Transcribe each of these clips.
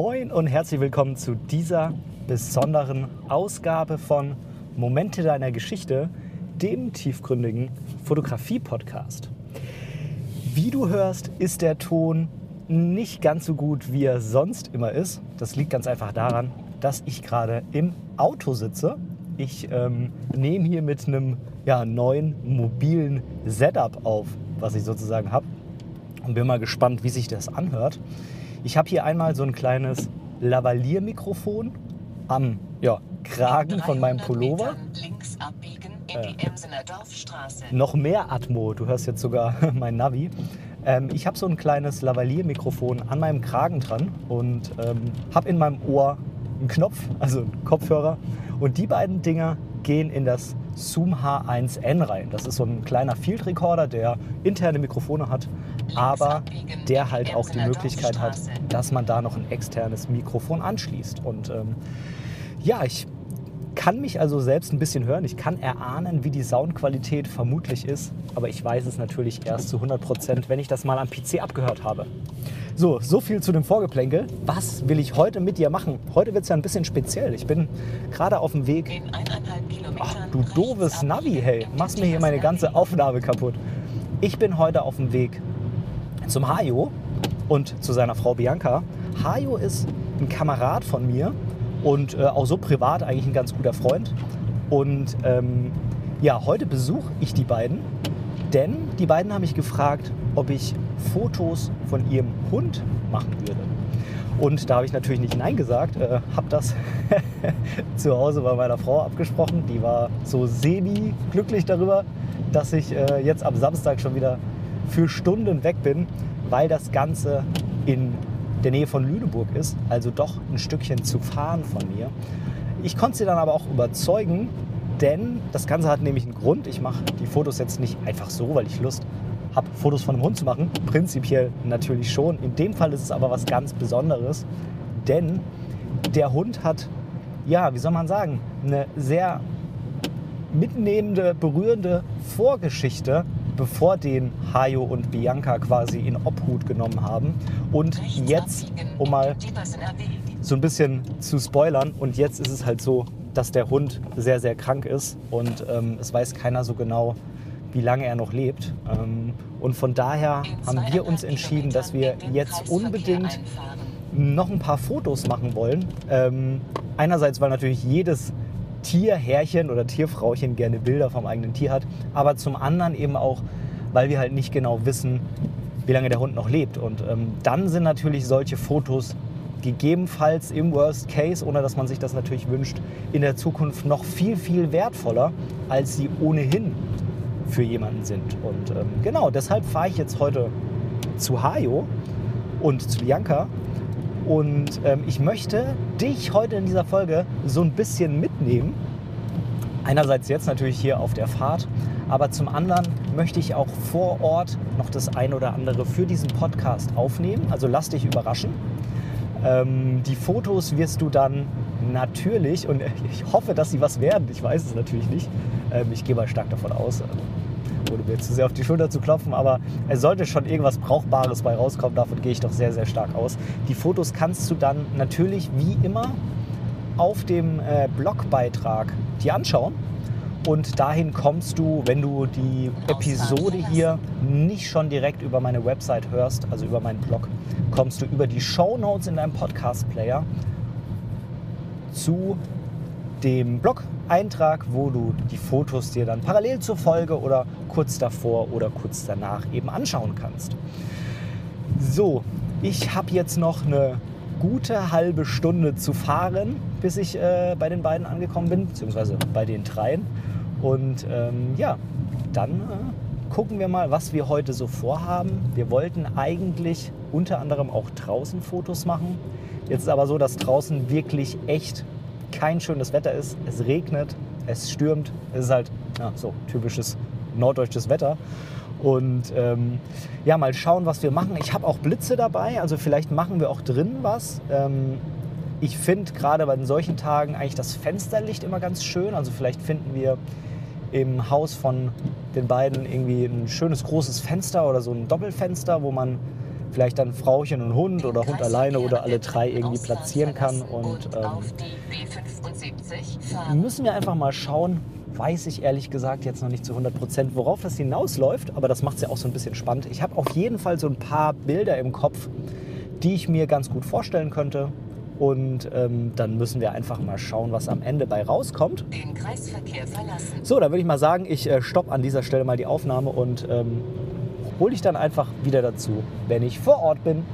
Moin und herzlich willkommen zu dieser besonderen Ausgabe von Momente deiner Geschichte, dem tiefgründigen Fotografie-Podcast. Wie du hörst, ist der Ton nicht ganz so gut, wie er sonst immer ist. Das liegt ganz einfach daran, dass ich gerade im Auto sitze. Ich ähm, nehme hier mit einem ja, neuen mobilen Setup auf, was ich sozusagen habe. Und bin mal gespannt, wie sich das anhört. Ich habe hier einmal so ein kleines Lavalier-Mikrofon am ja, Kragen von meinem Pullover. Äh, noch mehr Atmo, du hörst jetzt sogar mein Navi. Ähm, ich habe so ein kleines Lavalier-Mikrofon an meinem Kragen dran und ähm, habe in meinem Ohr einen Knopf, also einen Kopfhörer. Und die beiden Dinger gehen in das Zoom H1N rein. Das ist so ein kleiner Field Recorder, der interne Mikrofone hat, aber der halt auch die Möglichkeit hat, dass man da noch ein externes Mikrofon anschließt. Und ähm, ja, ich kann mich also selbst ein bisschen hören. Ich kann erahnen, wie die Soundqualität vermutlich ist, aber ich weiß es natürlich erst zu 100 Prozent, wenn ich das mal am PC abgehört habe. So, so viel zu dem Vorgeplänkel. Was will ich heute mit dir machen? Heute wird es ja ein bisschen speziell. Ich bin gerade auf dem Weg. Ach, du doofes Navi, hey, machst mir hier meine ganze Aufnahme kaputt. Ich bin heute auf dem Weg zum Hajo und zu seiner Frau Bianca. Hajo ist ein Kamerad von mir und äh, auch so privat eigentlich ein ganz guter Freund. Und ähm, ja, heute besuche ich die beiden, denn die beiden haben mich gefragt, ob ich Fotos von ihrem Hund machen würde. Und da habe ich natürlich nicht Nein gesagt, äh, habe das zu Hause bei meiner Frau abgesprochen. Die war so semi-glücklich darüber, dass ich äh, jetzt am Samstag schon wieder für Stunden weg bin, weil das Ganze in der Nähe von Lüneburg ist, also doch ein Stückchen zu fahren von mir. Ich konnte sie dann aber auch überzeugen, denn das Ganze hat nämlich einen Grund. Ich mache die Fotos jetzt nicht einfach so, weil ich Lust habe, Fotos von einem Hund zu machen. Prinzipiell natürlich schon. In dem Fall ist es aber was ganz Besonderes, denn der Hund hat, ja, wie soll man sagen, eine sehr mitnehmende, berührende Vorgeschichte bevor den Hayo und Bianca quasi in Obhut genommen haben. Und jetzt, um mal so ein bisschen zu spoilern, und jetzt ist es halt so, dass der Hund sehr, sehr krank ist und ähm, es weiß keiner so genau, wie lange er noch lebt. Ähm, und von daher haben wir uns entschieden, dass wir jetzt unbedingt noch ein paar Fotos machen wollen. Ähm, einerseits, weil natürlich jedes Tierherrchen oder Tierfrauchen gerne Bilder vom eigenen Tier hat, aber zum anderen eben auch, weil wir halt nicht genau wissen, wie lange der Hund noch lebt. Und ähm, dann sind natürlich solche Fotos gegebenenfalls im Worst Case, ohne dass man sich das natürlich wünscht, in der Zukunft noch viel, viel wertvoller, als sie ohnehin für jemanden sind. Und ähm, genau, deshalb fahre ich jetzt heute zu Hajo und zu Bianca und ähm, ich möchte dich heute in dieser Folge so ein bisschen mitnehmen. Einerseits jetzt natürlich hier auf der Fahrt, aber zum anderen möchte ich auch vor Ort noch das ein oder andere für diesen Podcast aufnehmen. Also lass dich überraschen. Ähm, die Fotos wirst du dann natürlich, und ich hoffe, dass sie was werden, ich weiß es natürlich nicht, ähm, ich gehe mal stark davon aus, ohne mir zu sehr auf die Schulter zu klopfen, aber es sollte schon irgendwas Brauchbares bei rauskommen. Davon gehe ich doch sehr, sehr stark aus. Die Fotos kannst du dann natürlich wie immer auf dem äh, Blogbeitrag dir anschauen. Und dahin kommst du, wenn du die Episode hier nicht schon direkt über meine Website hörst, also über meinen Blog, kommst du über die Show Notes in deinem Podcast-Player zu dem Blog-Eintrag, wo du die Fotos dir dann parallel zur Folge oder kurz davor oder kurz danach eben anschauen kannst. So, ich habe jetzt noch eine gute halbe Stunde zu fahren, bis ich äh, bei den beiden angekommen bin, beziehungsweise bei den dreien. Und ähm, ja, dann äh, gucken wir mal, was wir heute so vorhaben. Wir wollten eigentlich unter anderem auch draußen Fotos machen. Jetzt ist aber so, dass draußen wirklich echt kein schönes Wetter ist. Es regnet, es stürmt. Es ist halt ja, so typisches norddeutsches Wetter. Und ähm, ja, mal schauen, was wir machen. Ich habe auch Blitze dabei, also vielleicht machen wir auch drin was. Ähm, ich finde gerade bei solchen Tagen eigentlich das Fensterlicht immer ganz schön. Also vielleicht finden wir im Haus von den beiden irgendwie ein schönes großes Fenster oder so ein Doppelfenster, wo man vielleicht dann Frauchen und Hund oder Hund alleine oder alle drei irgendwie platzieren kann. Und ähm, müssen wir einfach mal schauen, weiß ich ehrlich gesagt jetzt noch nicht zu 100 Prozent, worauf das hinausläuft, aber das macht es ja auch so ein bisschen spannend. Ich habe auf jeden Fall so ein paar Bilder im Kopf, die ich mir ganz gut vorstellen könnte. Und ähm, dann müssen wir einfach mal schauen, was am Ende bei rauskommt. Den Kreisverkehr verlassen. So, dann würde ich mal sagen, ich äh, stoppe an dieser Stelle mal die Aufnahme und ähm, hole dich dann einfach wieder dazu, wenn ich vor Ort bin.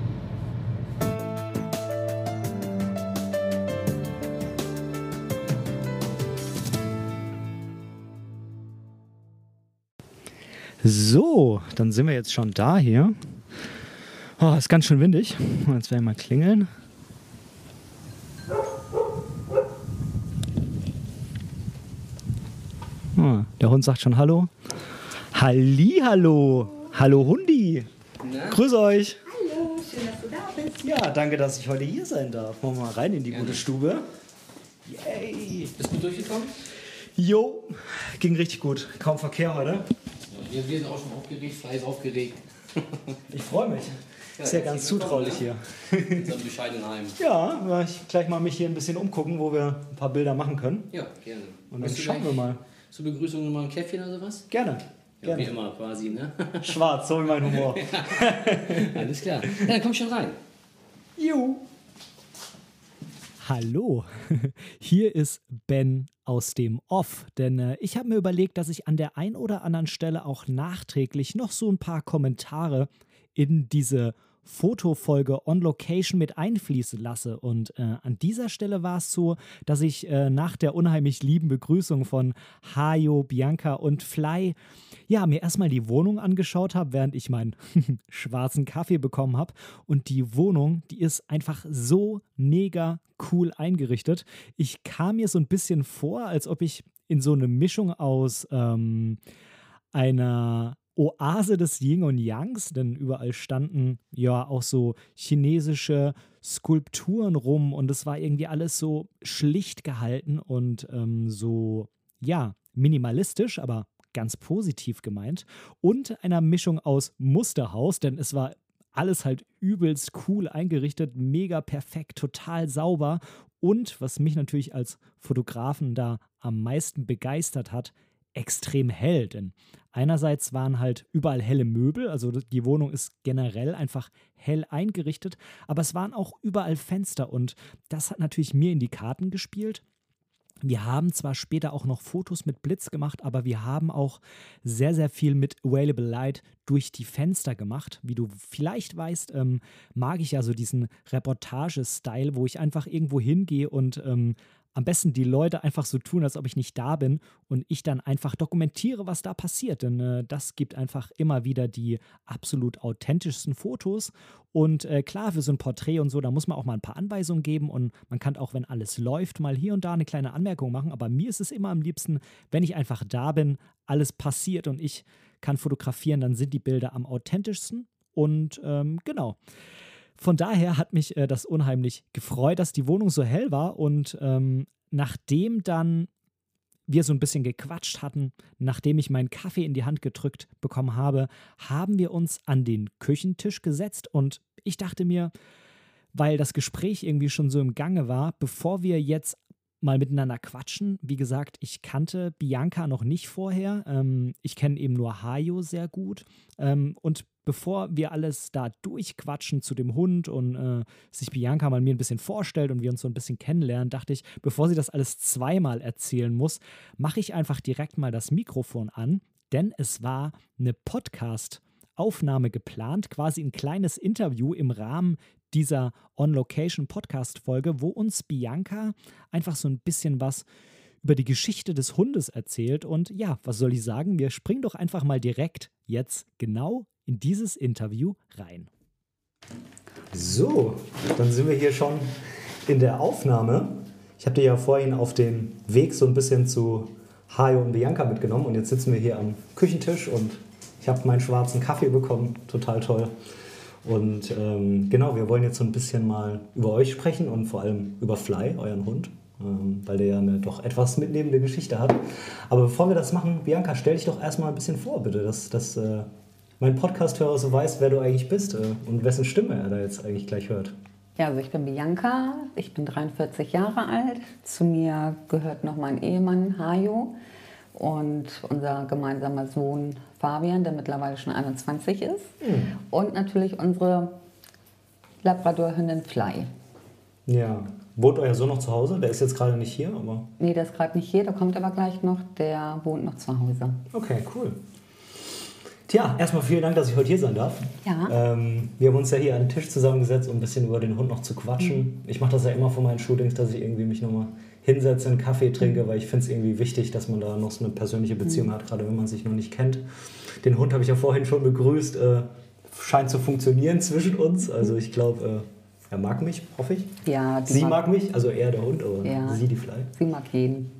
So, dann sind wir jetzt schon da hier. Oh, ist ganz schön windig. Jetzt werden wir mal klingeln. Oh, der Hund sagt schon Hallo. Halli, hallo. Hallo Hundi. Na? Grüß euch. Hallo, schön, dass du da bist. Ja, danke, dass ich heute hier sein darf. Wollen wir mal rein in die Gerne. gute Stube. Yay. Bist du durchgekommen? Jo, ging richtig gut. Kaum Verkehr heute. Ja, wir, wir sind auch schon aufgeregt, Fleiß aufgeregt. Ich freue mich. Ist ja ganz zutraulich hier. In unserem bescheidenen Heim. Ja, werde ich gleich mal mich hier ein bisschen umgucken, wo wir ein paar Bilder machen können. Ja, gerne. Und dann schauen wir mal. Zur Begrüßung nochmal ein Käffchen oder sowas? Gerne. Ja, wie Gerne. immer quasi, ne? Schwarz, so wie mein Humor. Alles klar. Ja, dann komm schon rein. Juhu. Hallo, hier ist Ben aus dem Off, denn äh, ich habe mir überlegt, dass ich an der ein oder anderen Stelle auch nachträglich noch so ein paar Kommentare in diese Fotofolge on Location mit einfließen lasse. Und äh, an dieser Stelle war es so, dass ich äh, nach der unheimlich lieben Begrüßung von Hajo, Bianca und Fly ja, mir erstmal die Wohnung angeschaut habe, während ich meinen schwarzen Kaffee bekommen habe. Und die Wohnung, die ist einfach so mega cool eingerichtet. Ich kam mir so ein bisschen vor, als ob ich in so eine Mischung aus ähm, einer Oase des Yin und Yangs, denn überall standen ja auch so chinesische Skulpturen rum und es war irgendwie alles so schlicht gehalten und ähm, so, ja, minimalistisch, aber ganz positiv gemeint. Und einer Mischung aus Musterhaus, denn es war alles halt übelst cool eingerichtet, mega perfekt, total sauber. Und was mich natürlich als Fotografen da am meisten begeistert hat, extrem hell. Denn einerseits waren halt überall helle Möbel, also die Wohnung ist generell einfach hell eingerichtet, aber es waren auch überall Fenster und das hat natürlich mir in die Karten gespielt. Wir haben zwar später auch noch Fotos mit Blitz gemacht, aber wir haben auch sehr, sehr viel mit Available Light durch die Fenster gemacht. Wie du vielleicht weißt, ähm, mag ich ja so diesen Reportage-Style, wo ich einfach irgendwo hingehe und ähm, am besten die Leute einfach so tun, als ob ich nicht da bin und ich dann einfach dokumentiere, was da passiert. Denn äh, das gibt einfach immer wieder die absolut authentischsten Fotos. Und äh, klar, für so ein Porträt und so, da muss man auch mal ein paar Anweisungen geben und man kann auch, wenn alles läuft, mal hier und da eine kleine Anmerkung machen. Aber mir ist es immer am liebsten, wenn ich einfach da bin, alles passiert und ich kann fotografieren, dann sind die Bilder am authentischsten. Und ähm, genau. Von daher hat mich äh, das unheimlich gefreut, dass die Wohnung so hell war. Und ähm, nachdem dann wir so ein bisschen gequatscht hatten, nachdem ich meinen Kaffee in die Hand gedrückt bekommen habe, haben wir uns an den Küchentisch gesetzt und ich dachte mir, weil das Gespräch irgendwie schon so im Gange war, bevor wir jetzt mal miteinander quatschen. Wie gesagt, ich kannte Bianca noch nicht vorher. Ähm, ich kenne eben nur Hayo sehr gut. Ähm, und bevor wir alles da durchquatschen zu dem Hund und äh, sich Bianca mal mir ein bisschen vorstellt und wir uns so ein bisschen kennenlernen, dachte ich, bevor sie das alles zweimal erzählen muss, mache ich einfach direkt mal das Mikrofon an, denn es war eine Podcast-Aufnahme geplant, quasi ein kleines Interview im Rahmen dieser On-Location-Podcast-Folge, wo uns Bianca einfach so ein bisschen was über die Geschichte des Hundes erzählt. Und ja, was soll ich sagen? Wir springen doch einfach mal direkt jetzt genau in dieses Interview rein. So, dann sind wir hier schon in der Aufnahme. Ich habe dir ja vorhin auf den Weg so ein bisschen zu Hajo und Bianca mitgenommen und jetzt sitzen wir hier am Küchentisch und ich habe meinen schwarzen Kaffee bekommen, total toll. Und ähm, genau, wir wollen jetzt so ein bisschen mal über euch sprechen und vor allem über Fly, euren Hund, ähm, weil der ja eine doch etwas mitnehmende Geschichte hat. Aber bevor wir das machen, Bianca, stell dich doch erstmal ein bisschen vor, bitte, dass, dass äh, mein Podcast-Hörer so weiß, wer du eigentlich bist äh, und wessen Stimme er da jetzt eigentlich gleich hört. Ja, also ich bin Bianca, ich bin 43 Jahre alt. Zu mir gehört noch mein Ehemann Hajo und unser gemeinsamer Sohn Fabian, der mittlerweile schon 21 ist. Mhm. Und natürlich unsere Labrador-Hündin Fly. Ja. Wohnt euer Sohn noch zu Hause? Der ist jetzt gerade nicht hier, aber. Nee, der ist gerade nicht hier, der kommt aber gleich noch. Der wohnt noch zu Hause. Okay, cool. Tja, erstmal vielen Dank, dass ich heute hier sein darf. Ja. Ähm, wir haben uns ja hier an den Tisch zusammengesetzt, um ein bisschen über den Hund noch zu quatschen. Mhm. Ich mache das ja immer vor meinen Shootings, dass ich irgendwie mich nochmal hinsetze, einen Kaffee trinke, weil ich finde es irgendwie wichtig, dass man da noch so eine persönliche Beziehung mhm. hat, gerade wenn man sich noch nicht kennt. Den Hund habe ich ja vorhin schon begrüßt. Äh, scheint zu funktionieren zwischen uns. Also ich glaube, äh, er mag mich, hoffe ich. Ja, sie mag, mag, mich, also er der Hund, oder ja, sie die Fly. Sie mag jeden.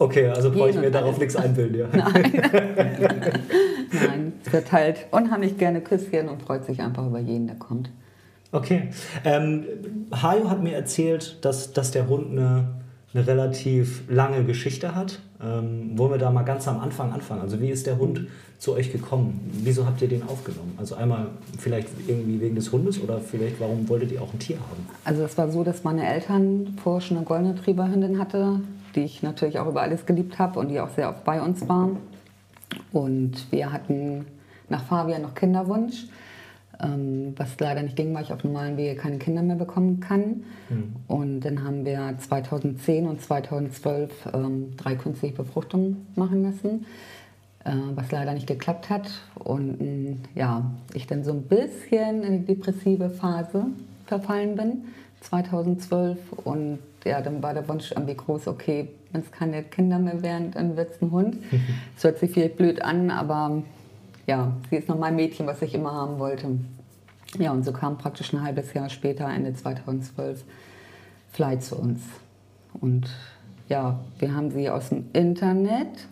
Okay, also brauche ich mir darauf nichts einbilden, ja. Nein. Nein, es wird halt unheimlich gerne Küsschen und freut sich einfach über jeden, der kommt. Okay. Ähm, Hajo hat mir erzählt, dass, dass der Hund eine, eine relativ lange Geschichte hat. Ähm, wollen wir da mal ganz am Anfang anfangen? Also wie ist der Hund zu euch gekommen? Wieso habt ihr den aufgenommen? Also einmal vielleicht irgendwie wegen des Hundes oder vielleicht warum wolltet ihr auch ein Tier haben? Also es war so, dass meine Eltern vorher schon eine goldene Trieberhündin hatte, die ich natürlich auch über alles geliebt habe und die auch sehr oft bei uns war. Und wir hatten nach Fabian noch Kinderwunsch, ähm, was leider nicht ging, weil ich auf normalen Wege keine Kinder mehr bekommen kann. Mhm. Und dann haben wir 2010 und 2012 ähm, drei künstliche Befruchtungen machen lassen, äh, was leider nicht geklappt hat. Und äh, ja, ich dann so ein bisschen in die depressive Phase verfallen bin, 2012. Und ja, dann war der Wunsch irgendwie groß, okay, wenn es keine Kinder mehr wären, dann wird es ein Hund. Es hört sich vielleicht blöd an, aber ja, sie ist noch mein Mädchen, was ich immer haben wollte. Ja, und so kam praktisch ein halbes Jahr später, Ende 2012, Fly zu uns. Und ja, wir haben sie aus dem Internet,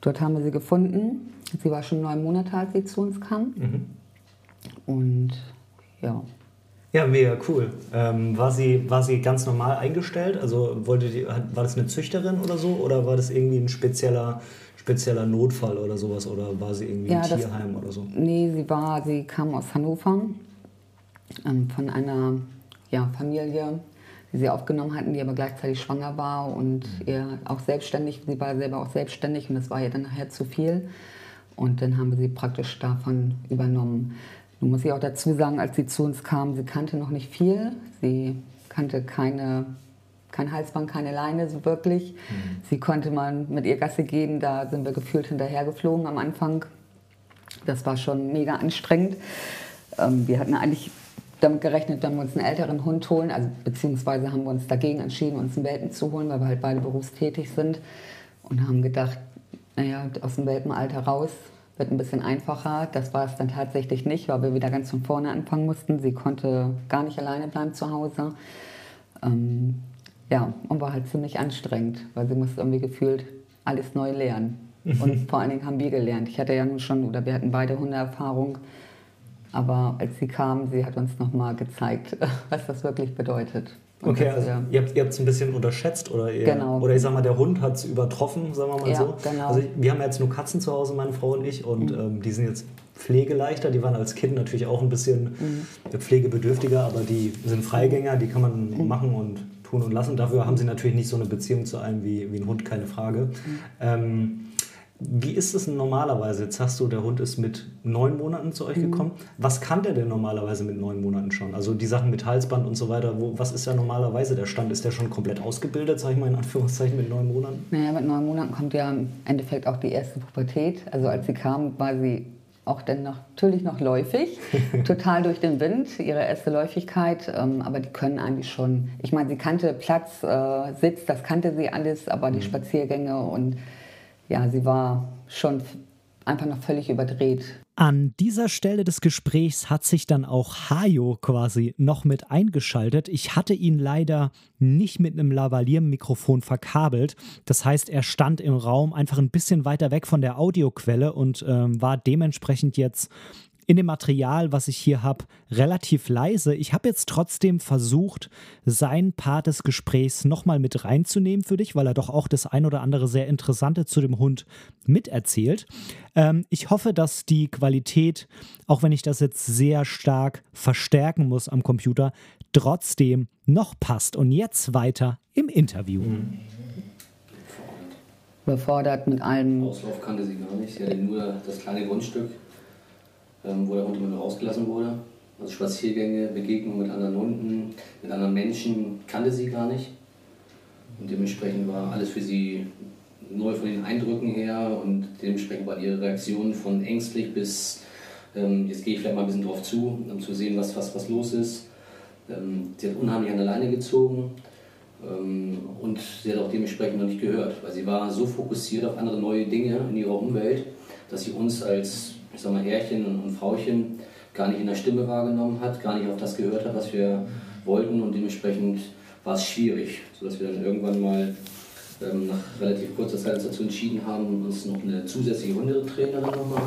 dort haben wir sie gefunden. Sie war schon neun Monate, als sie zu uns kam. Mhm. Und ja, ja, mega cool. Ähm, war, sie, war sie ganz normal eingestellt? Also wollte die, war das eine Züchterin oder so? Oder war das irgendwie ein spezieller, spezieller Notfall oder sowas? Oder war sie irgendwie ja, im Tierheim oder so? Nee, sie war, sie kam aus Hannover ähm, von einer ja, Familie, die sie aufgenommen hatten, die aber gleichzeitig schwanger war und mhm. ihr auch selbstständig, sie war selber auch selbstständig und das war ihr dann nachher zu viel. Und dann haben wir sie praktisch davon übernommen. Nun muss ich auch dazu sagen, als sie zu uns kam, sie kannte noch nicht viel. Sie kannte keine, kein Halsband, keine Leine so wirklich. Mhm. Sie konnte mal mit ihr Gasse gehen, da sind wir gefühlt hinterhergeflogen am Anfang. Das war schon mega anstrengend. Ähm, wir hatten eigentlich damit gerechnet, wenn wir uns einen älteren Hund holen, also beziehungsweise haben wir uns dagegen entschieden, uns einen Welpen zu holen, weil wir halt beide berufstätig sind und haben gedacht, naja, aus dem Welpenalter raus wird ein bisschen einfacher. Das war es dann tatsächlich nicht, weil wir wieder ganz von vorne anfangen mussten. Sie konnte gar nicht alleine bleiben zu Hause. Ähm, ja, und war halt ziemlich anstrengend, weil sie musste irgendwie gefühlt alles neu lernen. Und vor allen Dingen haben wir gelernt. Ich hatte ja nun schon, oder wir hatten beide Hundeerfahrung. Aber als sie kam, sie hat uns nochmal gezeigt, was das wirklich bedeutet. Okay, also ja. ihr habt es ein bisschen unterschätzt oder ihr, genau. oder ich sag mal, der Hund hat es übertroffen, sagen wir mal ja, so. Genau. Also wir haben jetzt nur Katzen zu Hause, meine Frau und ich, und mhm. ähm, die sind jetzt pflegeleichter. Die waren als Kind natürlich auch ein bisschen mhm. pflegebedürftiger, aber die sind Freigänger, die kann man mhm. machen und tun und lassen. Dafür haben sie natürlich nicht so eine Beziehung zu einem wie, wie ein Hund, keine Frage. Mhm. Ähm, wie ist es normalerweise? Jetzt sagst du, der Hund ist mit neun Monaten zu euch mhm. gekommen. Was kann der denn normalerweise mit neun Monaten schon? Also die Sachen mit Halsband und so weiter, wo, was ist ja normalerweise der Stand? Ist der schon komplett ausgebildet, sag ich mal in Anführungszeichen, mit neun Monaten? Naja, mit neun Monaten kommt ja im Endeffekt auch die erste Pubertät. Also als sie kam, war sie auch dann noch, natürlich noch läufig, total durch den Wind, ihre erste Läufigkeit, ähm, aber die können eigentlich schon, ich meine, sie kannte Platz, äh, Sitz, das kannte sie alles, aber die Spaziergänge und ja, sie war schon einfach noch völlig überdreht. An dieser Stelle des Gesprächs hat sich dann auch Hajo quasi noch mit eingeschaltet. Ich hatte ihn leider nicht mit einem Lavalier-Mikrofon verkabelt. Das heißt, er stand im Raum einfach ein bisschen weiter weg von der Audioquelle und ähm, war dementsprechend jetzt in dem Material, was ich hier habe, relativ leise. Ich habe jetzt trotzdem versucht, seinen Part des Gesprächs nochmal mit reinzunehmen für dich, weil er doch auch das ein oder andere sehr Interessante zu dem Hund miterzählt. Ähm, ich hoffe, dass die Qualität, auch wenn ich das jetzt sehr stark verstärken muss am Computer, trotzdem noch passt. Und jetzt weiter im Interview. Mhm. Überfordert mit allem. Auslauf kannte sie gar nicht. Sie hatte nur das kleine Grundstück wo der Hund immer rausgelassen wurde. Also Spaziergänge, Begegnungen mit anderen Hunden, mit anderen Menschen kannte sie gar nicht. Und dementsprechend war alles für sie neu von den Eindrücken her und dementsprechend war ihre Reaktion von ängstlich bis ähm, jetzt gehe ich vielleicht mal ein bisschen drauf zu, um zu sehen, was, was, was los ist. Ähm, sie hat unheimlich an der Leine gezogen ähm, und sie hat auch dementsprechend noch nicht gehört, weil sie war so fokussiert auf andere neue Dinge in ihrer Umwelt, dass sie uns als ich sag mal, Herrchen und Frauchen gar nicht in der Stimme wahrgenommen hat, gar nicht auf das gehört hat, was wir wollten und dementsprechend war es schwierig, sodass wir dann irgendwann mal ähm, nach relativ kurzer Zeit dazu entschieden haben, uns noch eine zusätzliche Hundetrainerin nochmal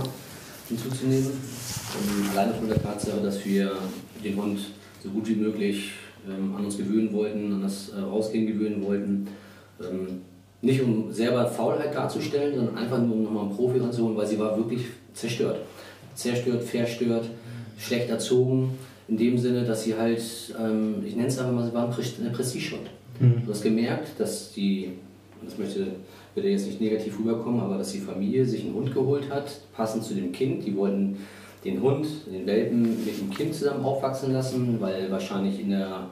hinzuzunehmen. Und alleine von der Tatsache, dass wir den Hund so gut wie möglich ähm, an uns gewöhnen wollten, an das äh, Rausgehen gewöhnen wollten. Ähm, nicht um selber Faulheit darzustellen, sondern einfach nur um nochmal einen Profi ranzuholen, weil sie war wirklich zerstört. Zerstört, verstört, schlecht erzogen, in dem Sinne, dass sie halt, ähm, ich nenne es einfach mal, sie war eine Prestigehund. Mhm. Du hast gemerkt, dass die, das möchte bitte jetzt nicht negativ rüberkommen, aber dass die Familie sich einen Hund geholt hat, passend zu dem Kind. Die wollten den Hund, den Welpen mit dem Kind zusammen aufwachsen lassen, weil wahrscheinlich in der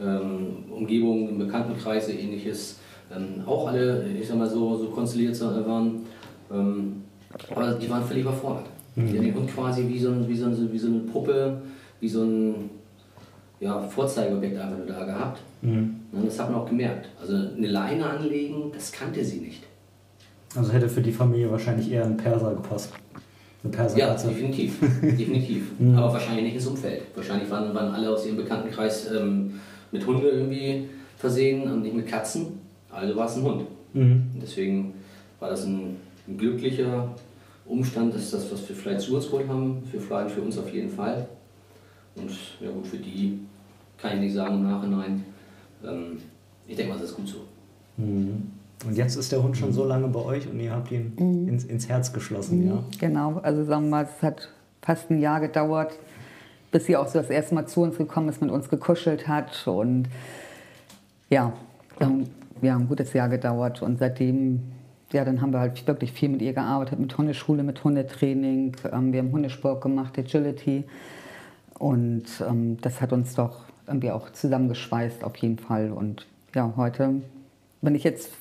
ähm, Umgebung, im Bekanntenkreis ähnliches ähm, auch alle, ich sag mal so, so konstelliert waren. Ähm, aber die waren völlig überfordert. Mhm. Die haben den Hund quasi wie so, ein, wie, so ein, wie so eine Puppe, wie so ein ja, Vorzeigeobjekt einfach nur da gehabt. Mhm. Und das hat man auch gemerkt. Also eine Leine anlegen, das kannte sie nicht. Also hätte für die Familie wahrscheinlich eher ein Perser gepasst. Eine Perser ja, definitiv. definitiv. Mhm. Aber wahrscheinlich nicht ins Umfeld. Wahrscheinlich waren, waren alle aus ihrem Bekanntenkreis ähm, mit Hunde irgendwie versehen und nicht mit Katzen. Also war es ein Hund. Mhm. Deswegen war das ein, ein glücklicher Umstand ist das, was wir vielleicht zu uns geholt haben, für Fly für uns auf jeden Fall. Und ja gut, für die kann ich nicht sagen im Nachhinein. Ähm, ich denke mal, das ist gut so. Mhm. Und jetzt ist der Hund schon so lange bei euch und ihr habt ihn mhm. ins, ins, Herz geschlossen, mhm. ja? Genau, also sagen wir mal, es hat fast ein Jahr gedauert, bis sie auch so das erste Mal zu uns gekommen ist, mit uns gekuschelt hat. Und ja, ja, ein gutes Jahr gedauert. Und seitdem ja, dann haben wir halt wirklich viel mit ihr gearbeitet, mit Hundeschule, mit Hundetraining. Ähm, wir haben Hundesport gemacht, Agility. Und ähm, das hat uns doch irgendwie auch zusammengeschweißt auf jeden Fall. Und ja, heute, wenn ich jetzt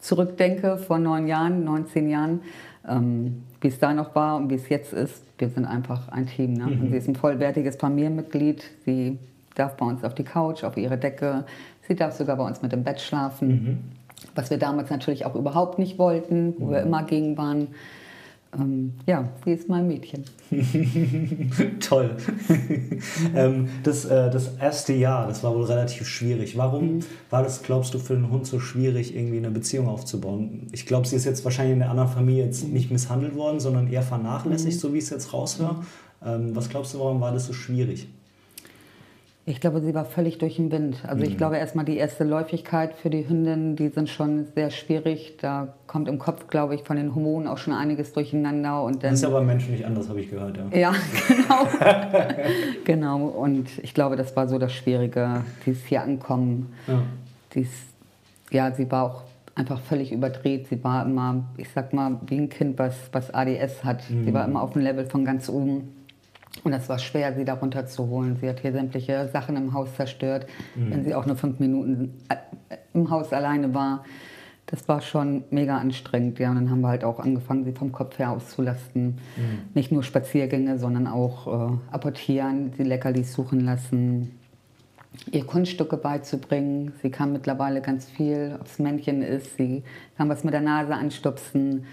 zurückdenke, vor neun Jahren, 19 Jahren, ähm, wie es da noch war und wie es jetzt ist, wir sind einfach ein Team. Ne? Mhm. sie ist ein vollwertiges Familienmitglied. Sie darf bei uns auf die Couch, auf ihre Decke. Sie darf sogar bei uns mit im Bett schlafen. Mhm was wir damals natürlich auch überhaupt nicht wollten, wo mhm. wir immer gegen waren. Ähm, ja, sie ist mein Mädchen. Toll. ähm, das, äh, das erste Jahr, das war wohl relativ schwierig. Warum mhm. war das, glaubst du, für einen Hund so schwierig, irgendwie eine Beziehung aufzubauen? Ich glaube, sie ist jetzt wahrscheinlich in der anderen Familie jetzt mhm. nicht misshandelt worden, sondern eher vernachlässigt, mhm. so wie ich es jetzt raushöre. Ähm, was glaubst du, warum war das so schwierig? Ich glaube, sie war völlig durch den Wind. Also ich mhm. glaube erstmal die erste Läufigkeit für die Hündin, die sind schon sehr schwierig. Da kommt im Kopf, glaube ich, von den Hormonen auch schon einiges durcheinander. Und dann, das ist aber Menschen nicht anders, habe ich gehört, ja. Ja, genau. genau. Und ich glaube, das war so das Schwierige, dieses hier ankommen. Ja. Dies, ja, sie war auch einfach völlig überdreht. Sie war immer, ich sag mal, wie ein Kind, was, was ADS hat. Mhm. Sie war immer auf dem Level von ganz oben. Und es war schwer, sie da runterzuholen. Sie hat hier sämtliche Sachen im Haus zerstört, mhm. wenn sie auch nur fünf Minuten äh, im Haus alleine war. das war schon mega anstrengend. Ja, und dann haben wir halt auch angefangen, sie vom Kopf her auszulasten. Mhm. Nicht nur Spaziergänge, sondern auch äh, apportieren, die Leckerlis suchen lassen, ihr Kunststücke beizubringen. Sie kann mittlerweile ganz viel, ob es Männchen ist, sie kann was mit der Nase anstupsen,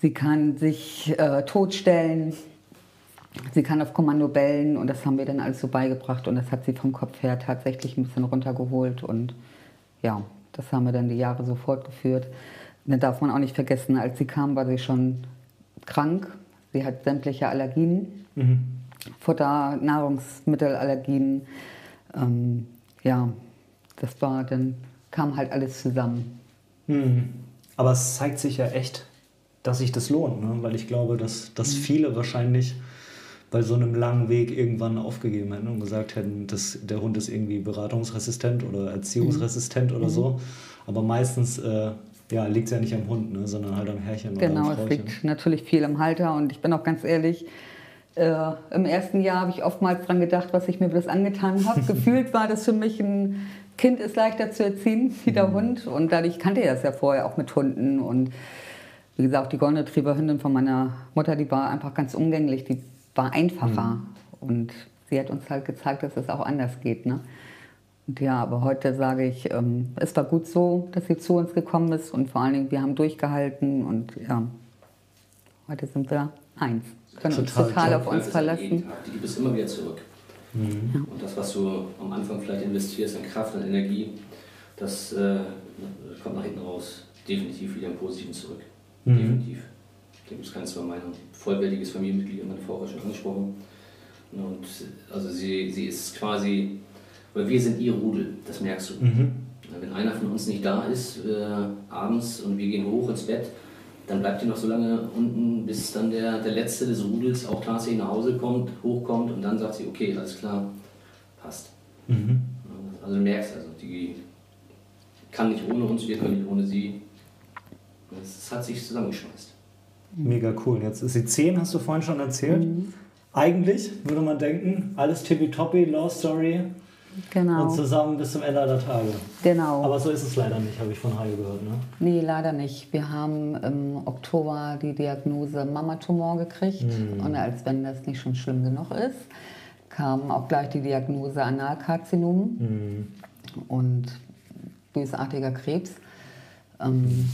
sie kann sich äh, totstellen, sie kann auf Kommando bellen und das haben wir dann alles so beigebracht und das hat sie vom Kopf her tatsächlich ein bisschen runtergeholt und ja, das haben wir dann die Jahre so fortgeführt. dann darf man auch nicht vergessen, als sie kam, war sie schon krank. Sie hat sämtliche Allergien, mhm. Futter, Nahrungsmittelallergien. Ähm, ja, das war dann, kam halt alles zusammen. Mhm. Aber es zeigt sich ja echt, dass sich das lohnt, ne? weil ich glaube, dass, dass mhm. viele wahrscheinlich bei so einem langen Weg irgendwann aufgegeben hätten und gesagt hätten, dass der Hund ist irgendwie beratungsresistent oder erziehungsresistent mhm. oder so. Aber meistens äh, ja, liegt es ja nicht am Hund, ne, sondern halt am Herrchen genau, oder am Genau, es liegt natürlich viel am Halter und ich bin auch ganz ehrlich, äh, Im ersten Jahr habe ich oftmals daran gedacht, was ich mir bloß angetan habe. Gefühlt war das für mich ein Kind ist leichter zu erziehen wie der mhm. Hund. Und dadurch kannte ich das ja vorher auch mit Hunden. Und wie gesagt, die goldene Trieberhündin von meiner Mutter, die war einfach ganz umgänglich. Die war einfacher. Mhm. Und sie hat uns halt gezeigt, dass es auch anders geht. Ne? Und ja, aber heute sage ich, ähm, es war gut so, dass sie zu uns gekommen ist und vor allen Dingen, wir haben durchgehalten und ja, heute sind wir eins. Können total, uns total auf uns verlassen. Die bist immer wieder zurück. Mhm. Und das, was du am Anfang vielleicht investierst an Kraft, an Energie, das äh, kommt nach hinten raus definitiv wieder im Positiven zurück. Mhm. Definitiv. Da gibt es kein zwei Meinungen. Vollwertiges Familienmitglied, meine Frau hat schon angesprochen. Und also sie, sie ist quasi, weil wir sind ihr Rudel, das merkst du. Mhm. Wenn einer von uns nicht da ist, äh, abends und wir gehen hoch ins Bett, dann bleibt die noch so lange unten, bis dann der, der Letzte des Rudels auch tatsächlich nach Hause kommt, hochkommt und dann sagt sie, okay, alles klar, passt. Mhm. Also du merkst also, die kann nicht ohne uns, wir können nicht ohne sie. Es hat sich zusammengeschmeißt. Mega cool. Jetzt ist sie 10, hast du vorhin schon erzählt. Mhm. Eigentlich würde man denken, alles tippitoppi, Love Story. Genau. Und zusammen bis zum Ende aller Tage. Genau. Aber so ist es leider nicht, habe ich von Hajo gehört. Ne? Nee, leider nicht. Wir haben im Oktober die Diagnose Mamatumor gekriegt. Mhm. Und als wenn das nicht schon schlimm genug ist, kam auch gleich die Diagnose Analkarzinom mhm. und bösartiger Krebs. Ähm,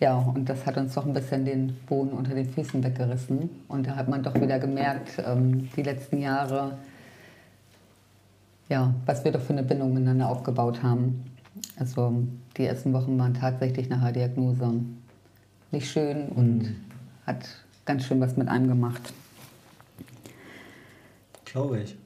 ja, und das hat uns doch ein bisschen den Boden unter den Füßen weggerissen. Und da hat man doch wieder gemerkt, ähm, die letzten Jahre, ja, was wir doch für eine Bindung miteinander aufgebaut haben. Also die ersten Wochen waren tatsächlich nach der Diagnose nicht schön und mhm. hat ganz schön was mit einem gemacht. Glaube ich.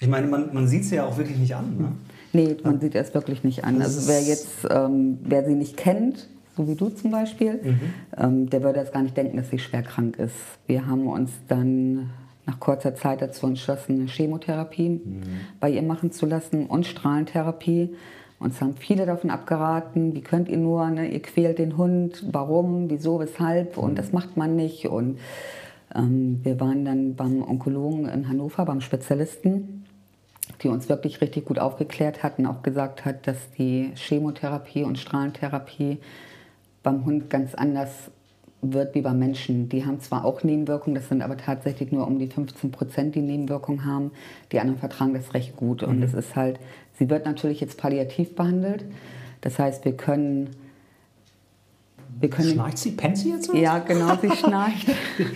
Ich meine, man, man sieht sie ja auch wirklich nicht an. Ne? Nee, man sieht es wirklich nicht an. Also wer jetzt, ähm, wer sie nicht kennt, so wie du zum Beispiel, mhm. ähm, der würde jetzt gar nicht denken, dass sie schwer krank ist. Wir haben uns dann nach kurzer Zeit dazu entschlossen, eine Chemotherapie mhm. bei ihr machen zu lassen und Strahlentherapie. Uns haben viele davon abgeraten, wie könnt ihr nur, ne? ihr quält den Hund, warum, wieso, weshalb und mhm. das macht man nicht. Und ähm, wir waren dann beim Onkologen in Hannover, beim Spezialisten, die uns wirklich richtig gut aufgeklärt hatten, auch gesagt hat, dass die Chemotherapie und Strahlentherapie beim Hund ganz anders wird wie beim Menschen. Die haben zwar auch Nebenwirkungen, das sind aber tatsächlich nur um die 15 Prozent, die Nebenwirkungen haben. Die anderen vertragen das recht gut. Und es mhm. ist halt, sie wird natürlich jetzt palliativ behandelt. Das heißt, wir können wir können schnarcht sie? Pennt sie jetzt? Was? Ja, genau, sie schnarcht.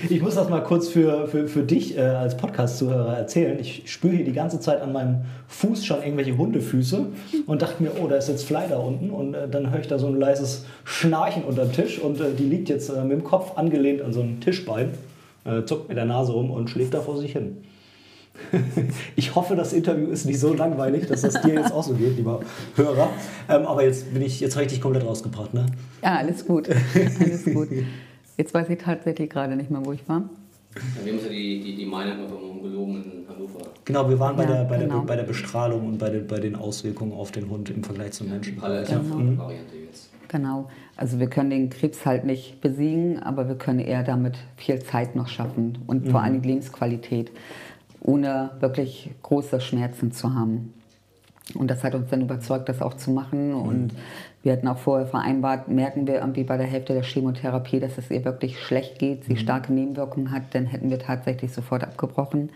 ich muss das mal kurz für, für, für dich äh, als Podcast-Zuhörer erzählen. Ich spüre hier die ganze Zeit an meinem Fuß schon irgendwelche Hundefüße und dachte mir, oh, da ist jetzt Fly da unten. Und äh, dann höre ich da so ein leises Schnarchen unter dem Tisch und äh, die liegt jetzt äh, mit dem Kopf angelehnt an so ein Tischbein, äh, zuckt mit der Nase rum und schläft da vor sich hin. Ich hoffe, das Interview ist nicht so langweilig, dass das dir jetzt auch so geht, lieber Hörer. Ähm, aber jetzt bin ich, jetzt habe ich dich komplett rausgebracht, ne? Ja, alles gut. Alles gut. Jetzt weiß ich tatsächlich gerade nicht mehr, wo ich war. Ja, wir haben ja die, die, die Meinung vom Gelogen in Hannover. Genau, wir waren bei, ja, der, bei, genau. der, bei der Bestrahlung und bei den, bei den Auswirkungen auf den Hund im Vergleich zum Menschen. Palliative genau. Variante jetzt. Genau. Also wir können den Krebs halt nicht besiegen, aber wir können eher damit viel Zeit noch schaffen und mhm. vor allem Lebensqualität ohne wirklich große Schmerzen zu haben. Und das hat uns dann überzeugt, das auch zu machen. Und wir hatten auch vorher vereinbart, merken wir irgendwie bei der Hälfte der Chemotherapie, dass es ihr wirklich schlecht geht, sie starke Nebenwirkungen hat, dann hätten wir tatsächlich sofort abgebrochen.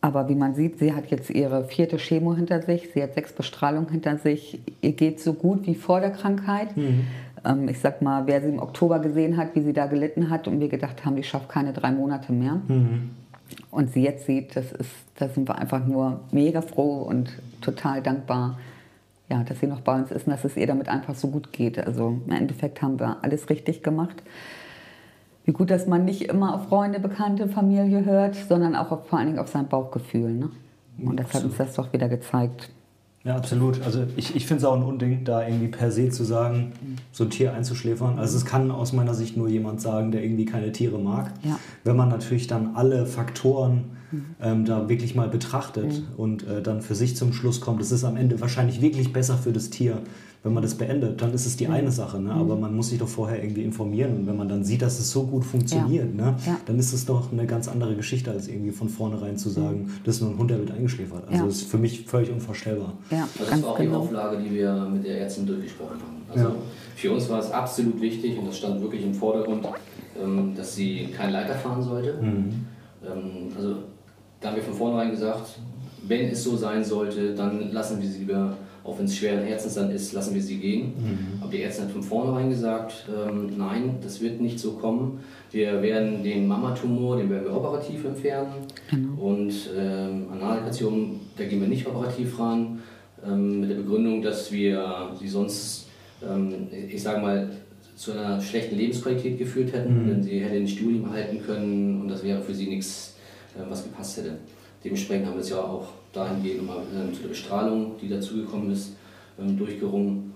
Aber wie man sieht, sie hat jetzt ihre vierte Chemo hinter sich, sie hat sechs Bestrahlungen hinter sich. Ihr geht so gut wie vor der Krankheit. Mhm. Ähm, ich sag mal, wer sie im Oktober gesehen hat, wie sie da gelitten hat und wir gedacht haben, die schafft keine drei Monate mehr. Mhm. Und sie jetzt sieht, das ist, da sind wir einfach nur mega froh und total dankbar, ja, dass sie noch bei uns ist und dass es ihr damit einfach so gut geht. Also im Endeffekt haben wir alles richtig gemacht. Wie gut, dass man nicht immer auf Freunde, Bekannte, Familie hört, sondern auch auf, vor allen Dingen auf sein Bauchgefühl. Ne? Und das hat uns das doch wieder gezeigt. Ja, absolut. Also ich, ich finde es auch ein Unding, da irgendwie per se zu sagen, so ein Tier einzuschläfern. Also es kann aus meiner Sicht nur jemand sagen, der irgendwie keine Tiere mag. Ja. Wenn man natürlich dann alle Faktoren ähm, da wirklich mal betrachtet mhm. und äh, dann für sich zum Schluss kommt, es ist am Ende wahrscheinlich wirklich besser für das Tier, wenn man das beendet, dann ist es die mhm. eine Sache. Ne? Aber mhm. man muss sich doch vorher irgendwie informieren. Und wenn man dann sieht, dass es so gut funktioniert, ja. Ne? Ja. dann ist es doch eine ganz andere Geschichte, als irgendwie von vornherein zu sagen, mhm. das ist nur ein Hund, der wird eingeschläfert. Also ja. das ist für mich völlig unvorstellbar. Ja, das war auch genau. die Auflage, die wir mit der Ärztin durchgesprochen haben. Also für uns war es absolut wichtig und das stand wirklich im Vordergrund, ähm, dass sie keinen Leiter fahren sollte. Mhm. Ähm, also da haben wir von vornherein gesagt, wenn es so sein sollte, dann lassen wir sie lieber auch wenn es schweren Herzens dann ist, lassen wir sie gehen. Mhm. Aber die Ärztin hat von vornherein gesagt, ähm, nein, das wird nicht so kommen. Wir werden den Mamatumor, den werden wir operativ entfernen. Genau. Und ähm, Analkarzium, da gehen wir nicht operativ ran. Ähm, mit der Begründung, dass wir sie sonst, ähm, ich sage mal, zu einer schlechten Lebensqualität geführt hätten, mhm. denn sie hätte ein Studium halten können und das wäre für sie nichts, äh, was gepasst hätte. Dementsprechend haben wir es ja auch dahingehend nochmal ähm, zu der Bestrahlung, die dazugekommen ist, ähm, durchgerungen.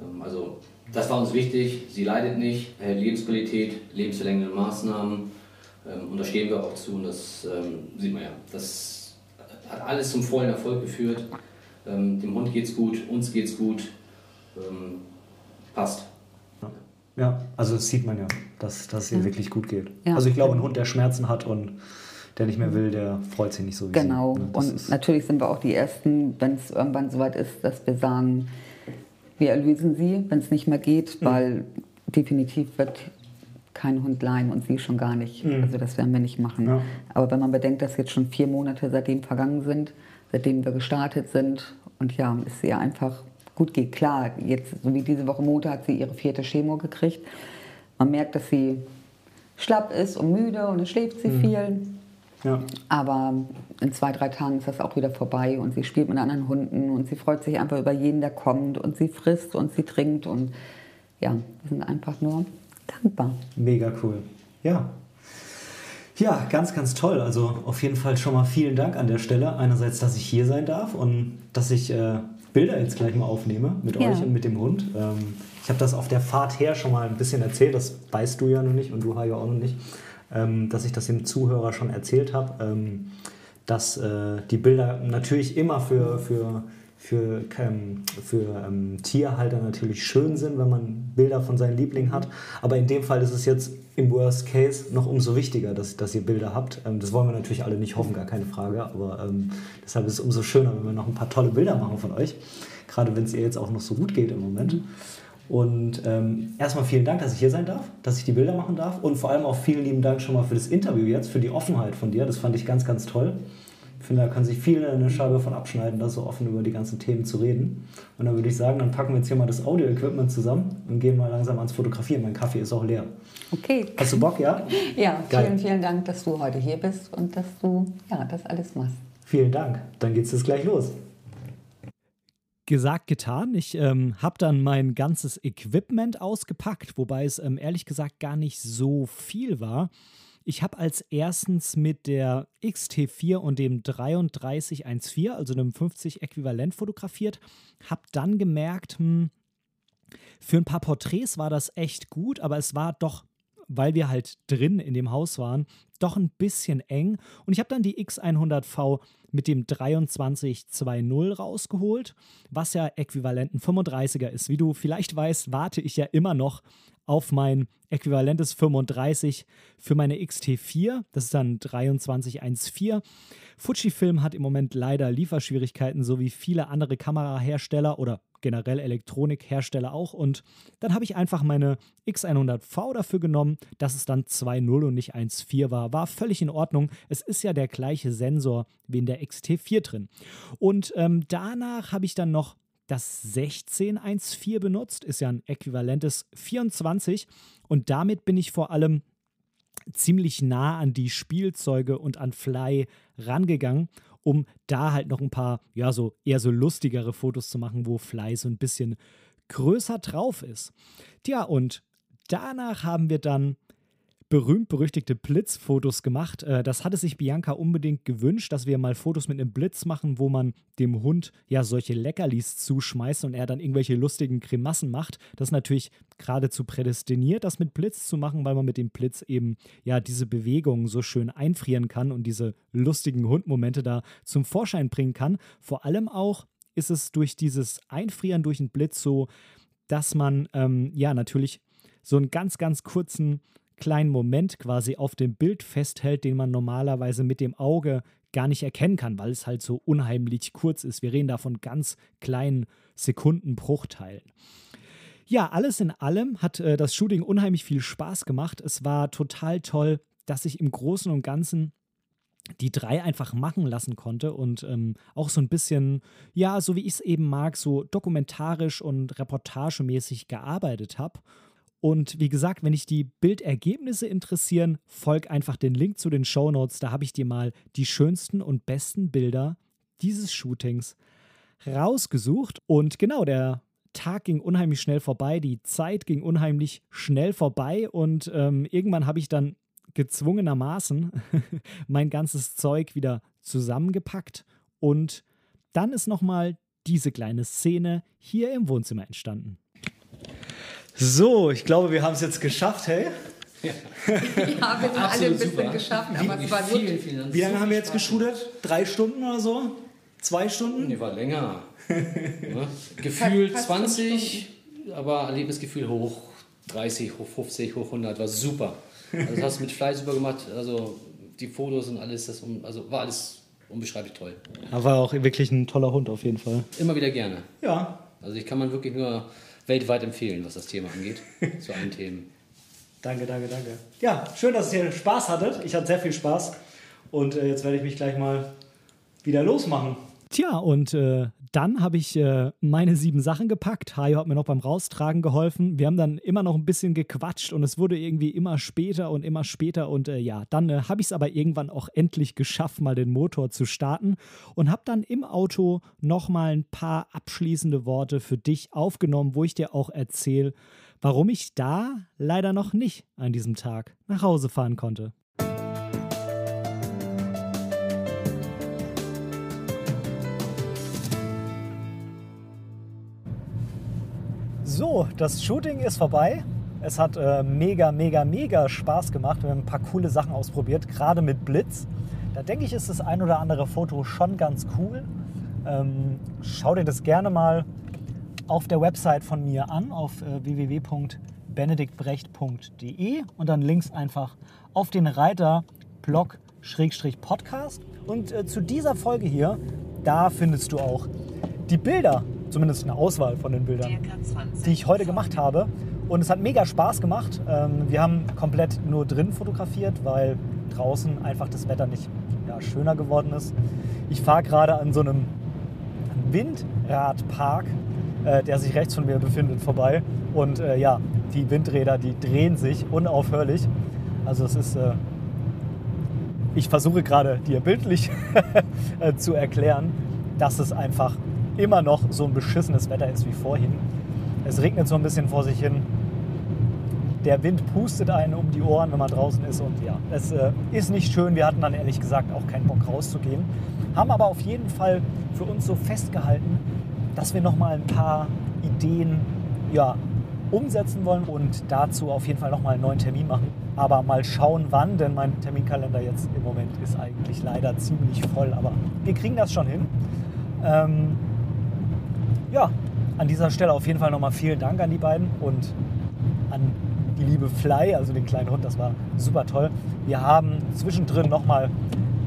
Ähm, also das war uns wichtig. Sie leidet nicht, erhält Lebensqualität, lebensverlängernde Maßnahmen. und da stehen wir auch zu und das sieht man ja. Das hat alles zum vollen Erfolg geführt. dem Hund geht es gut, uns geht es gut. passt. Ja, also das sieht man ja, dass, dass es ihr ja. wirklich gut geht. Ja. Also ich glaube, ein Hund, der Schmerzen hat und der nicht mehr will, der freut sich nicht so wie Genau. Sie. Ne? Und natürlich sind wir auch die Ersten, wenn es irgendwann soweit ist, dass wir sagen, wir erlösen sie, wenn es nicht mehr geht, mhm. weil definitiv wird kein Hund leihen und sie schon gar nicht. Mhm. Also das werden wir nicht machen. Ja. Aber wenn man bedenkt, dass jetzt schon vier Monate seitdem vergangen sind, seitdem wir gestartet sind und ja, es ihr einfach gut geht. Klar, jetzt, so wie diese Woche Montag, hat sie ihre vierte Chemo gekriegt. Man merkt, dass sie schlapp ist und müde und es schläft sie mhm. viel. Ja. Aber in zwei, drei Tagen ist das auch wieder vorbei und sie spielt mit anderen Hunden und sie freut sich einfach über jeden, der kommt und sie frisst und sie trinkt und ja, wir sind einfach nur dankbar. Mega cool. Ja. Ja, ganz, ganz toll. Also auf jeden Fall schon mal vielen Dank an der Stelle. Einerseits, dass ich hier sein darf und dass ich äh, Bilder jetzt gleich mal aufnehme mit ja. euch und mit dem Hund. Ähm, ich habe das auf der Fahrt her schon mal ein bisschen erzählt, das weißt du ja noch nicht und du ja auch noch nicht ähm, dass ich das dem Zuhörer schon erzählt habe, ähm, dass äh, die Bilder natürlich immer für, für, für, ähm, für ähm, Tierhalter natürlich schön sind, wenn man Bilder von seinen Lieblingen hat. Aber in dem Fall ist es jetzt im Worst Case noch umso wichtiger, dass, dass ihr Bilder habt. Ähm, das wollen wir natürlich alle nicht hoffen, gar keine Frage. Aber ähm, deshalb ist es umso schöner, wenn wir noch ein paar tolle Bilder machen von euch. Gerade wenn es ihr jetzt auch noch so gut geht im Moment. Und ähm, erstmal vielen Dank, dass ich hier sein darf, dass ich die Bilder machen darf und vor allem auch vielen lieben Dank schon mal für das Interview jetzt, für die Offenheit von dir. Das fand ich ganz, ganz toll. Ich finde, da kann sich viele eine Scheibe von abschneiden, da so offen über die ganzen Themen zu reden. Und dann würde ich sagen, dann packen wir jetzt hier mal das Audio-Equipment zusammen und gehen mal langsam ans Fotografieren. Mein Kaffee ist auch leer. Okay. Hast du Bock, ja? Ja, Geil. vielen, vielen Dank, dass du heute hier bist und dass du ja, das alles machst. Vielen Dank. Dann geht es jetzt gleich los gesagt, getan. Ich ähm, habe dann mein ganzes Equipment ausgepackt, wobei es ähm, ehrlich gesagt gar nicht so viel war. Ich habe als erstens mit der XT4 und dem 3314, also dem 50 Äquivalent fotografiert, habe dann gemerkt, hm, für ein paar Porträts war das echt gut, aber es war doch weil wir halt drin in dem Haus waren, doch ein bisschen eng. Und ich habe dann die X100V mit dem 2320 rausgeholt, was ja äquivalent ein 35er ist. Wie du vielleicht weißt, warte ich ja immer noch auf mein äquivalentes 35 für meine XT4. Das ist dann 2314. Fujifilm hat im Moment leider Lieferschwierigkeiten, so wie viele andere Kamerahersteller oder generell Elektronikhersteller auch. Und dann habe ich einfach meine X100V dafür genommen, dass es dann 2.0 und nicht 1.4 war. War völlig in Ordnung. Es ist ja der gleiche Sensor wie in der XT4 drin. Und ähm, danach habe ich dann noch das 1614 benutzt, ist ja ein äquivalentes 24 und damit bin ich vor allem ziemlich nah an die Spielzeuge und an Fly rangegangen um da halt noch ein paar, ja, so eher so lustigere Fotos zu machen, wo Fly so ein bisschen größer drauf ist. Tja, und danach haben wir dann berühmt-berüchtigte Blitzfotos gemacht. Äh, das hatte sich Bianca unbedingt gewünscht, dass wir mal Fotos mit einem Blitz machen, wo man dem Hund ja solche Leckerlis zuschmeißt und er dann irgendwelche lustigen Grimassen macht. Das ist natürlich geradezu prädestiniert, das mit Blitz zu machen, weil man mit dem Blitz eben ja diese Bewegungen so schön einfrieren kann und diese lustigen Hundmomente da zum Vorschein bringen kann. Vor allem auch ist es durch dieses Einfrieren durch einen Blitz so, dass man ähm, ja natürlich so einen ganz, ganz kurzen kleinen Moment quasi auf dem Bild festhält, den man normalerweise mit dem Auge gar nicht erkennen kann, weil es halt so unheimlich kurz ist. Wir reden da von ganz kleinen Sekundenbruchteilen. Ja, alles in allem hat äh, das Shooting unheimlich viel Spaß gemacht. Es war total toll, dass ich im Großen und Ganzen die drei einfach machen lassen konnte und ähm, auch so ein bisschen, ja, so wie ich es eben mag, so dokumentarisch und reportagemäßig gearbeitet habe. Und wie gesagt, wenn dich die Bildergebnisse interessieren, folg einfach den Link zu den Show Notes. Da habe ich dir mal die schönsten und besten Bilder dieses Shootings rausgesucht. Und genau, der Tag ging unheimlich schnell vorbei, die Zeit ging unheimlich schnell vorbei und ähm, irgendwann habe ich dann gezwungenermaßen mein ganzes Zeug wieder zusammengepackt und dann ist nochmal diese kleine Szene hier im Wohnzimmer entstanden. So, ich glaube, wir haben es jetzt geschafft, hey? Ja, ja wir haben alle ein bisschen super. geschafft, aber es war gut. Vielen, vielen Wie lange haben wir jetzt geschudert? Drei Stunden oder so? Zwei Stunden? Nee, war länger. Gefühl 20, aber Erlebnisgefühl hoch 30, hoch 50, hoch 100. War super. Also das hast du mit Fleiß super gemacht. Also die Fotos und alles, das also war alles unbeschreiblich toll. Er war auch wirklich ein toller Hund auf jeden Fall. Immer wieder gerne. Ja. Also ich kann man wirklich nur weltweit empfehlen, was das Thema angeht, zu allen Themen. Danke, danke, danke. Ja, schön, dass ihr Spaß hattet. Ich hatte sehr viel Spaß. Und äh, jetzt werde ich mich gleich mal wieder losmachen. Tja, und äh, dann habe ich äh, meine sieben Sachen gepackt. Hajo hat mir noch beim Raustragen geholfen. Wir haben dann immer noch ein bisschen gequatscht und es wurde irgendwie immer später und immer später. Und äh, ja, dann äh, habe ich es aber irgendwann auch endlich geschafft, mal den Motor zu starten und habe dann im Auto nochmal ein paar abschließende Worte für dich aufgenommen, wo ich dir auch erzähle, warum ich da leider noch nicht an diesem Tag nach Hause fahren konnte. So, das Shooting ist vorbei. Es hat äh, mega, mega, mega Spaß gemacht. Wir haben ein paar coole Sachen ausprobiert, gerade mit Blitz. Da denke ich, ist das ein oder andere Foto schon ganz cool. Ähm, schau dir das gerne mal auf der Website von mir an, auf äh, www.benediktbrecht.de und dann links einfach auf den Reiter Blog-Podcast. Und äh, zu dieser Folge hier, da findest du auch die Bilder zumindest eine Auswahl von den Bildern, die ich heute gemacht habe. Und es hat mega Spaß gemacht. Ähm, wir haben komplett nur drin fotografiert, weil draußen einfach das Wetter nicht ja, schöner geworden ist. Ich fahre gerade an so einem Windradpark, äh, der sich rechts von mir befindet, vorbei. Und äh, ja, die Windräder, die drehen sich unaufhörlich. Also es ist, äh, ich versuche gerade dir bildlich zu erklären, dass es einfach immer noch so ein beschissenes Wetter ist wie vorhin. Es regnet so ein bisschen vor sich hin. Der Wind pustet einen um die Ohren, wenn man draußen ist. Und ja, es äh, ist nicht schön. Wir hatten dann ehrlich gesagt auch keinen Bock rauszugehen. Haben aber auf jeden Fall für uns so festgehalten, dass wir noch mal ein paar Ideen ja, umsetzen wollen und dazu auf jeden Fall nochmal einen neuen Termin machen. Aber mal schauen, wann, denn mein Terminkalender jetzt im Moment ist eigentlich leider ziemlich voll. Aber wir kriegen das schon hin. Ähm, ja, an dieser Stelle auf jeden Fall nochmal vielen Dank an die beiden und an die liebe Fly, also den kleinen Hund. Das war super toll. Wir haben zwischendrin nochmal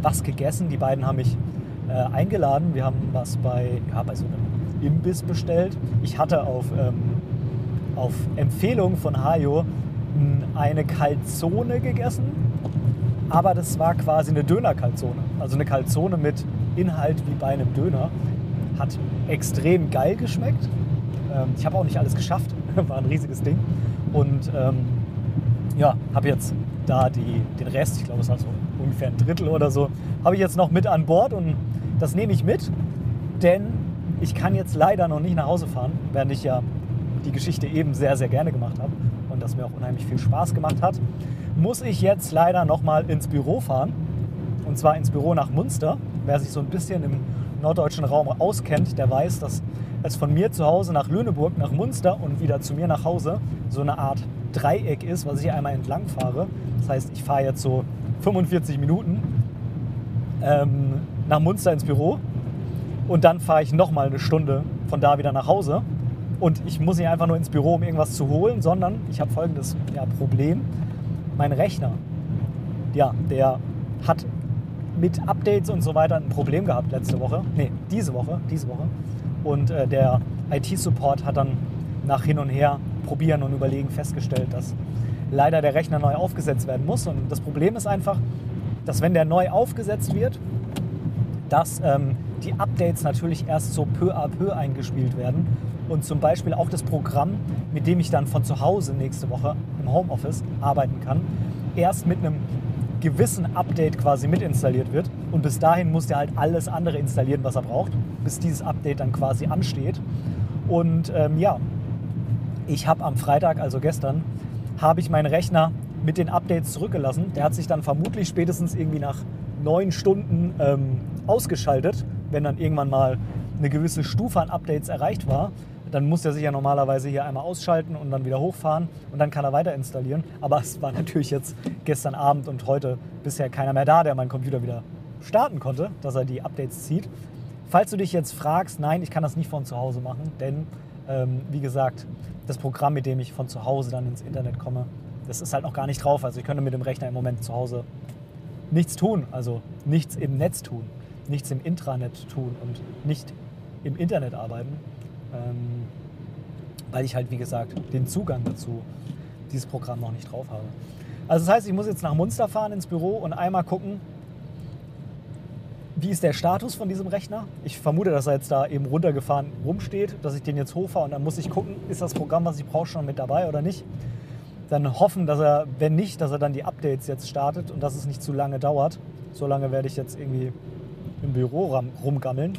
was gegessen. Die beiden haben mich äh, eingeladen. Wir haben was bei, ja, bei so einem Imbiss bestellt. Ich hatte auf, ähm, auf Empfehlung von Hajo eine Kalzone gegessen, aber das war quasi eine Döner-Kalzone. Also eine Kalzone mit Inhalt wie bei einem Döner. Hat extrem geil geschmeckt. Ähm, ich habe auch nicht alles geschafft, war ein riesiges Ding. Und ähm, ja, habe jetzt da die, den Rest, ich glaube es war so ungefähr ein Drittel oder so, habe ich jetzt noch mit an Bord und das nehme ich mit, denn ich kann jetzt leider noch nicht nach Hause fahren, während ich ja die Geschichte eben sehr, sehr gerne gemacht habe und das mir auch unheimlich viel Spaß gemacht hat, muss ich jetzt leider nochmal ins Büro fahren. Und zwar ins Büro nach Munster. Wer sich so ein bisschen im norddeutschen Raum auskennt, der weiß, dass es von mir zu Hause nach Lüneburg, nach Munster und wieder zu mir nach Hause so eine Art Dreieck ist, was ich einmal entlang fahre. Das heißt, ich fahre jetzt so 45 Minuten ähm, nach Munster ins Büro und dann fahre ich nochmal eine Stunde von da wieder nach Hause. Und ich muss nicht einfach nur ins Büro, um irgendwas zu holen, sondern ich habe folgendes ja, Problem. Mein Rechner, ja, der hat mit Updates und so weiter ein Problem gehabt letzte Woche. Nee, diese Woche, diese Woche. Und äh, der IT-Support hat dann nach hin und her probieren und überlegen festgestellt, dass leider der Rechner neu aufgesetzt werden muss. Und das Problem ist einfach, dass wenn der neu aufgesetzt wird, dass ähm, die Updates natürlich erst so peu à peu eingespielt werden und zum Beispiel auch das Programm, mit dem ich dann von zu Hause nächste Woche im Homeoffice arbeiten kann, erst mit einem gewissen Update quasi mitinstalliert wird. Und bis dahin muss der halt alles andere installieren, was er braucht, bis dieses Update dann quasi ansteht. Und ähm, ja, ich habe am Freitag, also gestern, habe ich meinen Rechner mit den Updates zurückgelassen. Der hat sich dann vermutlich spätestens irgendwie nach neun Stunden ähm, ausgeschaltet, wenn dann irgendwann mal eine gewisse Stufe an Updates erreicht war. Dann muss er sich ja normalerweise hier einmal ausschalten und dann wieder hochfahren und dann kann er weiter installieren. Aber es war natürlich jetzt gestern Abend und heute bisher keiner mehr da, der meinen Computer wieder starten konnte, dass er die Updates zieht. Falls du dich jetzt fragst, nein, ich kann das nicht von zu Hause machen, denn ähm, wie gesagt, das Programm, mit dem ich von zu Hause dann ins Internet komme, das ist halt noch gar nicht drauf. Also ich könnte mit dem Rechner im Moment zu Hause nichts tun, also nichts im Netz tun, nichts im Intranet tun und nicht im Internet arbeiten, ähm, weil ich halt, wie gesagt, den Zugang dazu, dieses Programm noch nicht drauf habe. Also das heißt, ich muss jetzt nach Munster fahren ins Büro und einmal gucken, wie ist der Status von diesem Rechner? Ich vermute, dass er jetzt da eben runtergefahren rumsteht, dass ich den jetzt hochfahre und dann muss ich gucken, ist das Programm, was ich brauche, schon mit dabei oder nicht. Dann hoffen, dass er, wenn nicht, dass er dann die Updates jetzt startet und dass es nicht zu lange dauert. So lange werde ich jetzt irgendwie im Büro rumgammeln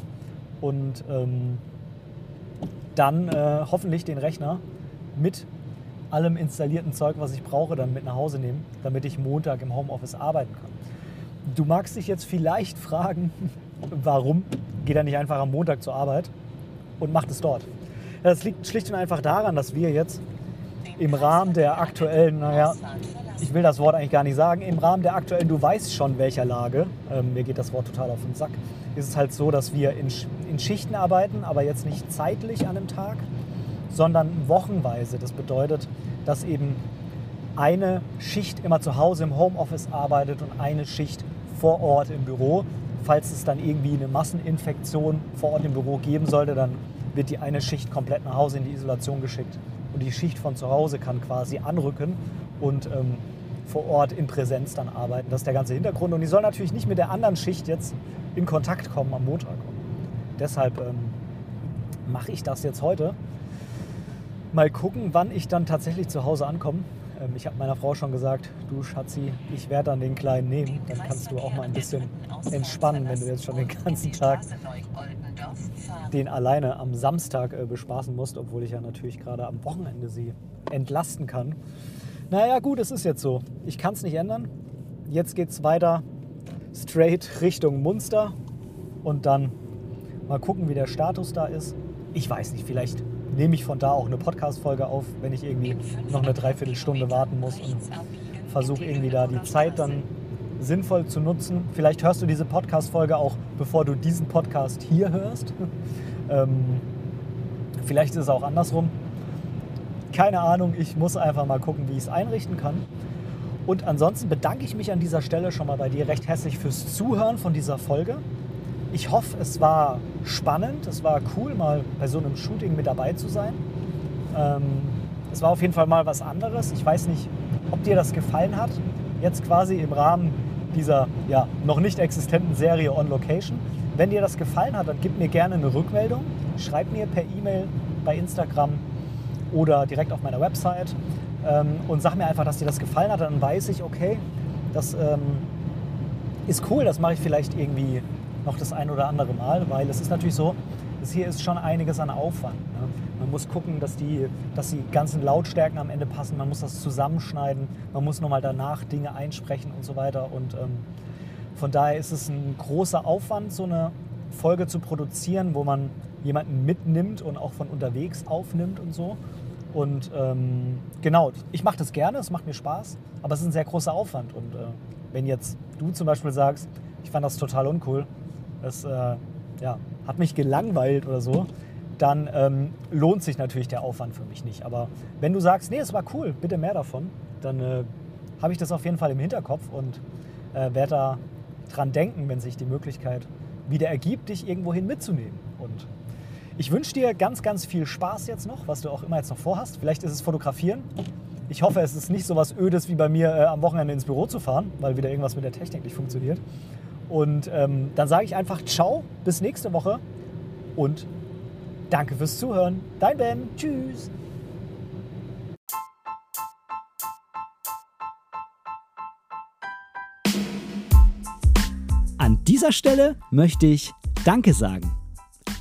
und ähm, dann äh, hoffentlich den Rechner mit allem installierten Zeug, was ich brauche, dann mit nach Hause nehmen, damit ich Montag im Homeoffice arbeiten kann. Du magst dich jetzt vielleicht fragen, warum geht er nicht einfach am Montag zur Arbeit und macht es dort? Das liegt schlicht und einfach daran, dass wir jetzt im Rahmen der aktuellen, naja, ich will das Wort eigentlich gar nicht sagen, im Rahmen der aktuellen, du weißt schon welcher Lage, ähm, mir geht das Wort total auf den Sack, ist es halt so, dass wir in, in Schichten arbeiten, aber jetzt nicht zeitlich an einem Tag, sondern wochenweise. Das bedeutet, dass eben eine Schicht immer zu Hause im Homeoffice arbeitet und eine Schicht vor Ort im Büro. Falls es dann irgendwie eine Masseninfektion vor Ort im Büro geben sollte, dann wird die eine Schicht komplett nach Hause in die Isolation geschickt. Und die Schicht von zu Hause kann quasi anrücken und ähm, vor Ort in Präsenz dann arbeiten. Das ist der ganze Hintergrund. Und die soll natürlich nicht mit der anderen Schicht jetzt in Kontakt kommen am Montag. Und deshalb ähm, mache ich das jetzt heute. Mal gucken, wann ich dann tatsächlich zu Hause ankomme. Ähm, ich habe meiner Frau schon gesagt, du Schatzi, ich werde dann den Kleinen nehmen. Dann kannst du auch mal ein bisschen entspannen, wenn du jetzt schon den ganzen Tag den alleine am Samstag äh, bespaßen musst, obwohl ich ja natürlich gerade am Wochenende sie entlasten kann. Naja gut, es ist jetzt so. Ich kann es nicht ändern. Jetzt geht es weiter straight Richtung Munster und dann mal gucken, wie der Status da ist. Ich weiß nicht, vielleicht nehme ich von da auch eine Podcast-Folge auf, wenn ich irgendwie noch eine Dreiviertelstunde warten muss und versuche irgendwie da die Zeit dann sinnvoll zu nutzen. Vielleicht hörst du diese Podcast-Folge auch, bevor du diesen Podcast hier hörst. ähm, vielleicht ist es auch andersrum. Keine Ahnung, ich muss einfach mal gucken, wie ich es einrichten kann. Und ansonsten bedanke ich mich an dieser Stelle schon mal bei dir recht herzlich fürs Zuhören von dieser Folge. Ich hoffe, es war spannend, es war cool, mal bei so einem Shooting mit dabei zu sein. Ähm, es war auf jeden Fall mal was anderes. Ich weiß nicht, ob dir das gefallen hat. Jetzt quasi im Rahmen dieser ja, noch nicht existenten Serie On Location. Wenn dir das gefallen hat, dann gib mir gerne eine Rückmeldung. Schreib mir per E-Mail bei Instagram oder direkt auf meiner Website ähm, und sag mir einfach, dass dir das gefallen hat. Dann weiß ich, okay, das ähm, ist cool, das mache ich vielleicht irgendwie noch das ein oder andere Mal, weil es ist natürlich so, es hier ist schon einiges an Aufwand. Ne? Man muss gucken, dass die, dass die ganzen Lautstärken am Ende passen. Man muss das zusammenschneiden. Man muss nochmal danach Dinge einsprechen und so weiter. Und ähm, von daher ist es ein großer Aufwand, so eine Folge zu produzieren, wo man jemanden mitnimmt und auch von unterwegs aufnimmt und so. Und ähm, genau, ich mache das gerne, es macht mir Spaß, aber es ist ein sehr großer Aufwand. Und äh, wenn jetzt du zum Beispiel sagst, ich fand das total uncool, es äh, ja, hat mich gelangweilt oder so, dann ähm, lohnt sich natürlich der Aufwand für mich nicht. Aber wenn du sagst, nee, es war cool, bitte mehr davon, dann äh, habe ich das auf jeden Fall im Hinterkopf und äh, werde da dran denken, wenn sich die Möglichkeit wieder ergibt, dich irgendwohin mitzunehmen. Und ich wünsche dir ganz, ganz viel Spaß jetzt noch, was du auch immer jetzt noch vorhast. Vielleicht ist es Fotografieren. Ich hoffe, es ist nicht so was Ödes wie bei mir äh, am Wochenende ins Büro zu fahren, weil wieder irgendwas mit der Technik nicht funktioniert. Und ähm, dann sage ich einfach Ciao, bis nächste Woche und danke fürs Zuhören. Dein Ben. Tschüss. An dieser Stelle möchte ich Danke sagen.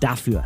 dafür.